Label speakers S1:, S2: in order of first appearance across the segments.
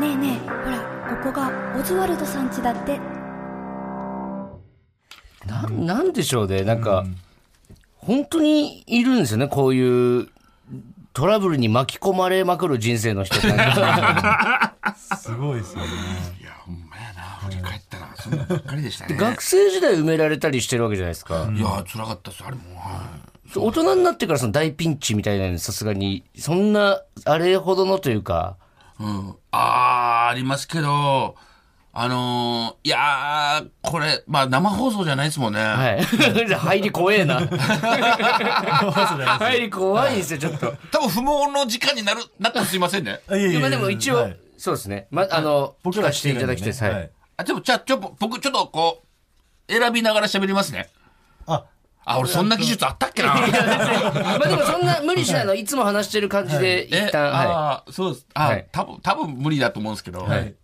S1: ねえねえほらここがオズワルドさん家だって
S2: ななんでしょうね、なんか、本当にいるんですよね、こういうトラブルに巻き込まれまくる人生の人
S3: すごいですよね。
S4: いや、ほんまやな。振り返ったら、そんなばっかりでしたね。
S2: 学生時代埋められたりしてるわけじゃないですか。
S4: いや、辛かったです。あれも、はい。
S2: 大人になってからその大ピンチみたいなのさすがに、そんな、あれほどのというか、
S4: うん。あー、ありますけど、あのー、いやー、これ、まあ生放送じゃないですもんね。
S2: はい。入り怖えな。入り怖いんですよ、ちょっと。
S4: 多分不毛の時間になる、なったらすいませんね。
S3: いやいやいや
S2: まあでも一応、
S3: はい
S2: そうですね。ま、あの、聞かせていただきたいです。
S3: ね
S2: はい。
S4: あ、でも、じゃあ、ちょ、僕ちょっとこう、選びながら喋りますね。
S3: あ、
S4: あ、俺そんな技術あったっけな。
S2: まあでもそんな無理しないの、い。つも話してる感じで、
S4: え
S2: 一旦、は
S4: あーそうです。あ、
S2: はい。
S4: 多分、多分無理だと思うんですけど、
S2: はい。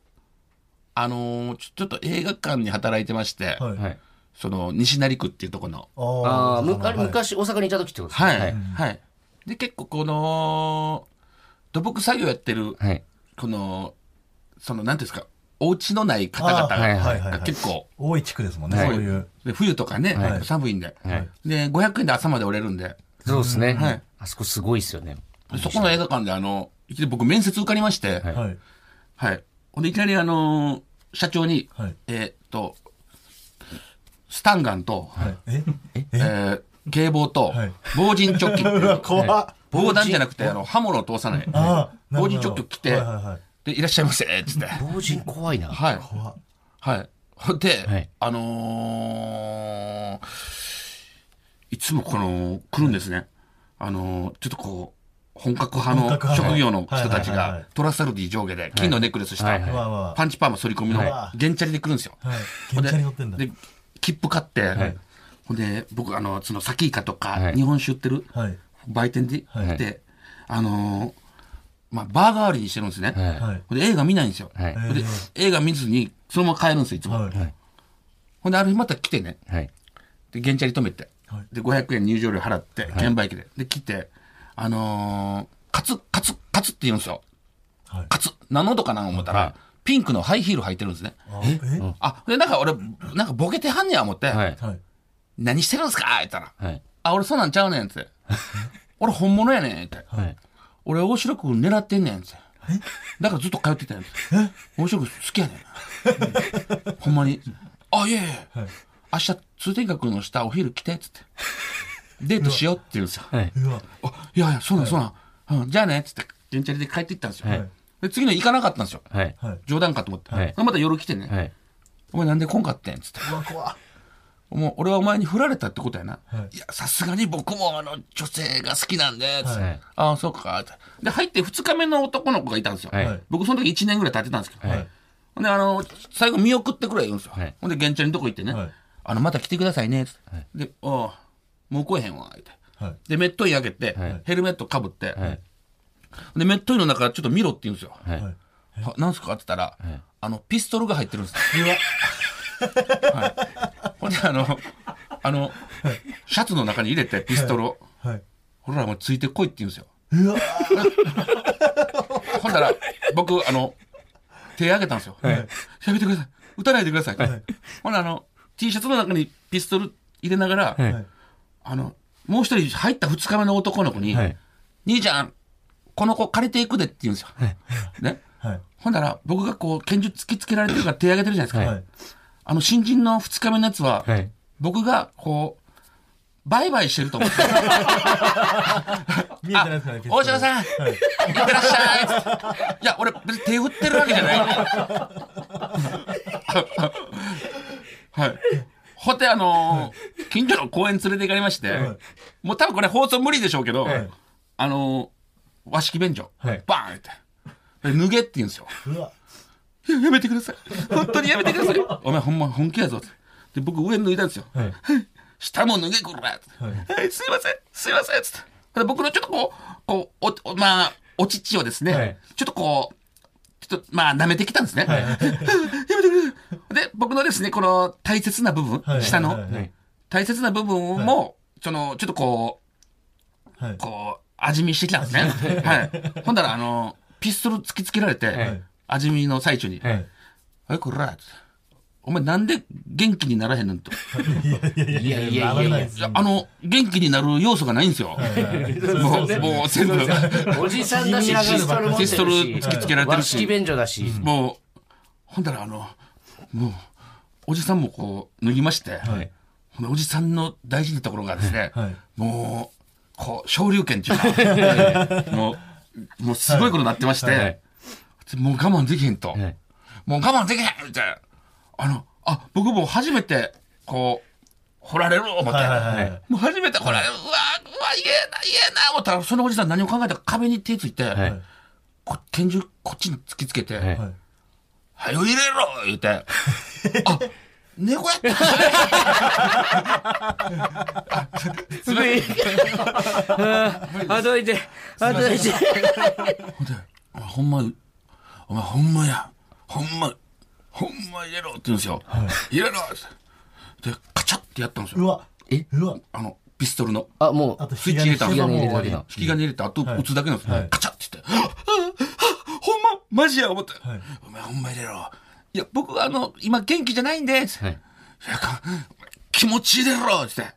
S4: あのーちょ、ちょっと映画館に働いてまして、
S3: はい。
S2: い。はい。
S4: その、西成区っていうところの、
S2: ああ、むあれ
S3: はい。
S2: 昔大阪にいた時ってことですか？
S4: はい、
S2: はい。
S4: はい。で、結構この、土木作業やってる、
S2: はい。
S4: この、その、なんていうんですか、お家のない方々が
S3: はいはいはい
S4: 結構、
S3: 多い地区ですもんね、
S2: はい
S3: そういう。
S4: で冬とかね、
S2: はい
S4: 寒いんで、
S2: はい
S4: で、500円で朝まで折れるんで、
S2: そうですね。
S4: はい
S2: あそこすごいですよね。
S4: でそこの映画館であの、いきなり僕面接受かりまして、
S2: はい
S3: はい。
S4: はい。ほんで、いきなりあのー社長に、
S3: はい
S4: えーっと、スタンガンと、
S3: はい。え？
S4: え？ー警棒と
S3: はい、
S4: 防塵チョッキ
S3: 怖っ。
S4: 防弾じゃなくて、あの、刃物を通さない。
S3: ああ、
S4: 防塵チョッキを着て
S3: はいはいはい。
S4: で、いらっしゃいませ、つって。
S2: 老人怖いな。
S4: はい。はい。ほんで、
S2: はい
S4: あのーいつもこの、来るんですね。あのーちょっとこう、本格派の職業の人たちが
S3: い、
S4: トラサルディ上下で、金のネックレスした、パンチパーマ反り込みの
S3: は、い
S4: ゲンチャリで来るんですよ。
S3: はい。現地に乗ってんだ。
S4: で、切符買って、
S2: い
S4: ほんで、僕、あの、その、サキイカとか、
S2: はい
S4: 日本酒売ってる
S3: はい。
S4: 売店で
S3: はい
S4: 行って、あのーまあ、バー代わりにしてるんですね。
S2: はい
S4: で、映画見ないんですよ。
S2: はい
S4: で、映画見ずに、そのまま帰るんですよ、いつも。
S3: はい。
S4: ほんで、ある日また来てね、
S2: はい。
S4: で、原チャリ止めて、
S3: はい
S4: で、500円入場料払って、券売機で。で、来て、あのー、カツ、カツ、カツって言うんですよ。
S3: はい。
S4: カツ。何の音かな思ったら、ピンクのハイヒール履いてるんですね。
S3: あえ？
S4: あ、で、なんか俺、なんかボケてはんねや思って、
S2: はい。
S3: はい。
S4: 何してるんすか言ったら、
S2: はい。
S4: あ、俺そんなんちゃうねんって。俺本物やねんって。
S2: はい。
S4: 俺大城君狙ってんねんって。だからずっと通ってたんです。大城君好きやねん。ほんまに。あ、いやいや、
S3: はい
S4: 明日通天閣の下お昼来てっつって。デートしようって言うんですよ。
S2: はい。
S3: うわ。
S4: あ、いやいや、そうなん、そうなん。うん、じゃあね、っつって、電チャリで帰っていったんですよ。
S2: はい
S4: で次の日行かなかったんですよ。
S2: はい。
S3: はい。
S4: 冗談かと思って。
S2: はい
S4: また夜来てね、
S2: はい。
S4: お前なんで来んかってんっつって。
S3: うわ、怖っ。
S4: もう俺はお前に振られたってことやな。
S3: はい
S4: い、や、さすがに僕もあの女性が好きなんで、つって。
S2: はい
S4: ああ、そうか、って。で、入って2日目の男の子がいたんですよ。
S2: はい
S4: 僕その時1年ぐらい経ってたんですけど。
S2: はい
S4: ほんで、あの、最後見送ってくれ言うんですよ。
S2: はい
S4: ほんで、現地のとこ行ってね。
S3: はい
S4: あの、また来てくださいね、つって。
S2: はい
S4: で、ああ、もう来えへんわ、って。
S3: はい。
S4: で、メットイン開けて、
S2: はい
S4: ヘルメットかぶって、
S2: はい。
S4: で、メットインの中ちょっと見ろって言うんですよ。
S2: はい。
S3: はい。
S4: はなんすか？って言ったら、
S2: い
S4: あの、ピストルが入ってるんです。
S3: うわ。
S4: ほんで、あの、あの、シャツの中に入れてピストルを、
S3: はい。
S4: ほら、もうついてこいって言うんですよ。
S3: うわ。
S4: ほんだら、僕、あの、手挙げたんですよ。やめてください。撃たないでください。ほんならあの、T シャツの中にピストル入れながら、
S2: はい
S3: はい。
S4: あの、もう一人入った二日目の男の子に、
S2: はい
S4: 兄ちゃん、この子借りていくでって言うんですよ。ね。
S3: はい。
S4: ほんなら、僕がこう、拳銃突きつけられてるから手挙げてるじゃないですか。
S2: はい
S3: はい。
S4: あの、新人の二日目のやつは、
S2: はい。
S4: 僕が、こう、バイバイしてると思って。
S3: 見えてないですね。
S4: 大島さん、
S3: はい。
S4: いってらっしゃい。いや、俺、別に手振ってるわけじゃない。はい。ほんで、あのー近所の公園連れて行かれまして、
S3: はい
S4: もう多分これ放送無理でしょうけど、
S3: はい
S4: あのー和式便所、
S2: はい
S4: バーンって。で脱げって言うんですよ。ややめてください。本当にやめてください。お前ほんま本気やぞ。で、僕上脱いだんですよ。
S3: はい。
S4: 下も脱げこら。
S3: はい
S4: はい、すいません、すいません、つって。で僕のちょっとこう、こう、お、おまあ、お乳をですね、
S2: はい
S4: ちょっとこう、ちょっと、まあ、舐めてきたんですね。やめてください。で、僕のですね、この大切な部分、
S3: はい
S4: 下の、
S3: はいはい
S2: はい
S4: 大切な部分も、その、ちょっとこう、
S3: はい。
S4: こう、味見してきたんですね。はい。ほんだら、あの、ピストル突きつけられて、
S2: はい
S4: 味見の最中に、
S2: はい
S4: はい、こら、お前なんで元気にならへんのと。
S3: いやいやいや
S2: いやいやいや
S3: ならないです
S4: いやあの、元気になる要素がないんですよ。もう、もう全部。
S2: おじさんだし、ピストル持ってるし。
S4: ピストル突きつけられてるし、
S2: 便所だし。
S4: もう、ほんだらあの、もう、おじさんもこう、脱ぎまして、
S2: はい
S4: ほんでおじさんの大事なところがですね、
S3: はい
S4: もう、こう、昇竜拳っていうか、もう、もうすごいことになってまして、
S2: はい
S4: もう我慢できへんと。
S2: はい
S4: もう我慢できへんって、あの、あ、僕も初めて、こう、掘られる思って、
S3: はいはいはい
S4: もう初めて掘られる、うわ、うわ、言えな、言えな、思ったら、そのおじさん何を考えたか壁に手ついて、
S2: はい。
S4: こ拳銃こっちに突きつけて、
S2: はい。
S3: は
S4: よ入れろ言うて、あ、猫やった。
S2: すごい。あ、どいて。あ、どいて。
S4: ほんで、お前ほんま、お前ほんまや、ほんま、ほんま入れろって言うんですよ。入れろって。で、カチャってやったんですよ。
S3: うわ
S2: え？
S3: うわ
S4: あの、ピストルの。
S2: あ、もう、
S3: あと
S4: スイッチ入れたんですよ。
S2: 引き金入れるだけの
S4: 引き金入れた後、
S3: はい
S4: 撃つだけなんですよ。
S3: はい
S4: カチャって言って、はっはっはっほんま、マジや？思って。
S3: はい
S4: お前ほんま入れろ。いや、僕、あの、今元気じゃないんで。
S2: はい。
S4: いやか気持ち入れろって言って。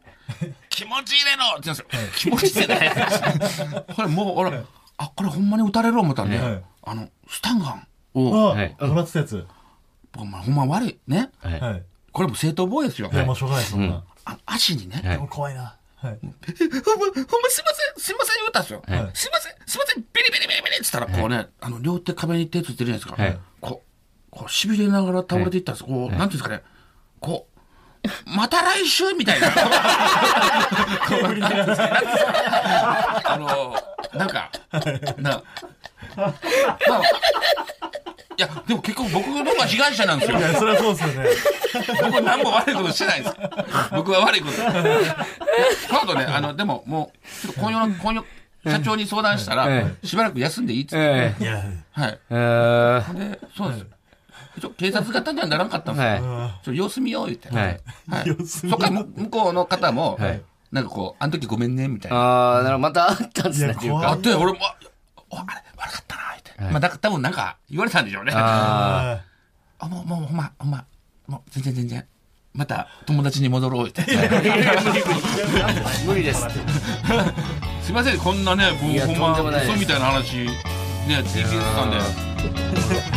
S4: 気持ち入れろって言うんですよ。気持ち入れない。これもう、俺、あ、これほんまに撃たれる思ったんで、
S3: はい
S4: あの、スタンガン
S3: う
S4: を、
S3: わ
S2: はい。
S3: もらってたやつ。
S4: ほんま、ほんま悪い。ね。
S2: はい。
S3: はい。
S4: これも正当防衛ですよ。
S3: いやもうしょうがないそん。な
S4: あ足にね、
S2: はい。
S3: でも怖いな。はい。
S4: ほんま、ほんますいません、すいません言ったんですよ。
S2: はい。
S4: すいません、すいません、ビリビリビリビリって言ったら、こうね、あの、両手壁に手ついてるじゃないですか。
S2: はい。
S4: こう、こう、痺れながら倒れていったんです。こう、なんていうんですかね、こう、また来週みたいな。あの、なんか、な、まあ、いや、でも結局僕の方が被害者なんですよ
S3: い。やそれはそうですよね
S4: 僕何も悪いことしてないです。僕は悪いこと。今度ね、あの、でももう、ちょっと今夜の、今夜、社長に相談したら、
S2: え
S4: しばらく休んでいいっつって。
S2: え
S3: いや
S4: はい。
S2: えー
S4: で、そうです。ちょ警察方にはならんかったんですよ。
S2: は
S4: ちょ様子見よう言って。
S2: い。はい。
S4: はい。そっから向向こうの方も、
S2: はい
S4: なんかこう、あの時ごめんね、みたいな。
S2: ああ、なるほど。またあったんですね、
S3: いや
S2: っていうか
S3: 怖い。
S4: あって、俺も、あれ、まあ、だ多分なんか言われたんでしょうね。
S2: あ
S4: あ、もう、もう、ほんま、ほんま、もう、全然全然。また友達に戻ろう、言って。
S2: あ。無理です。
S4: すいません、こんなね、も
S2: いうや
S4: ほんま、嘘みたいな話、ね、聞いてたんで。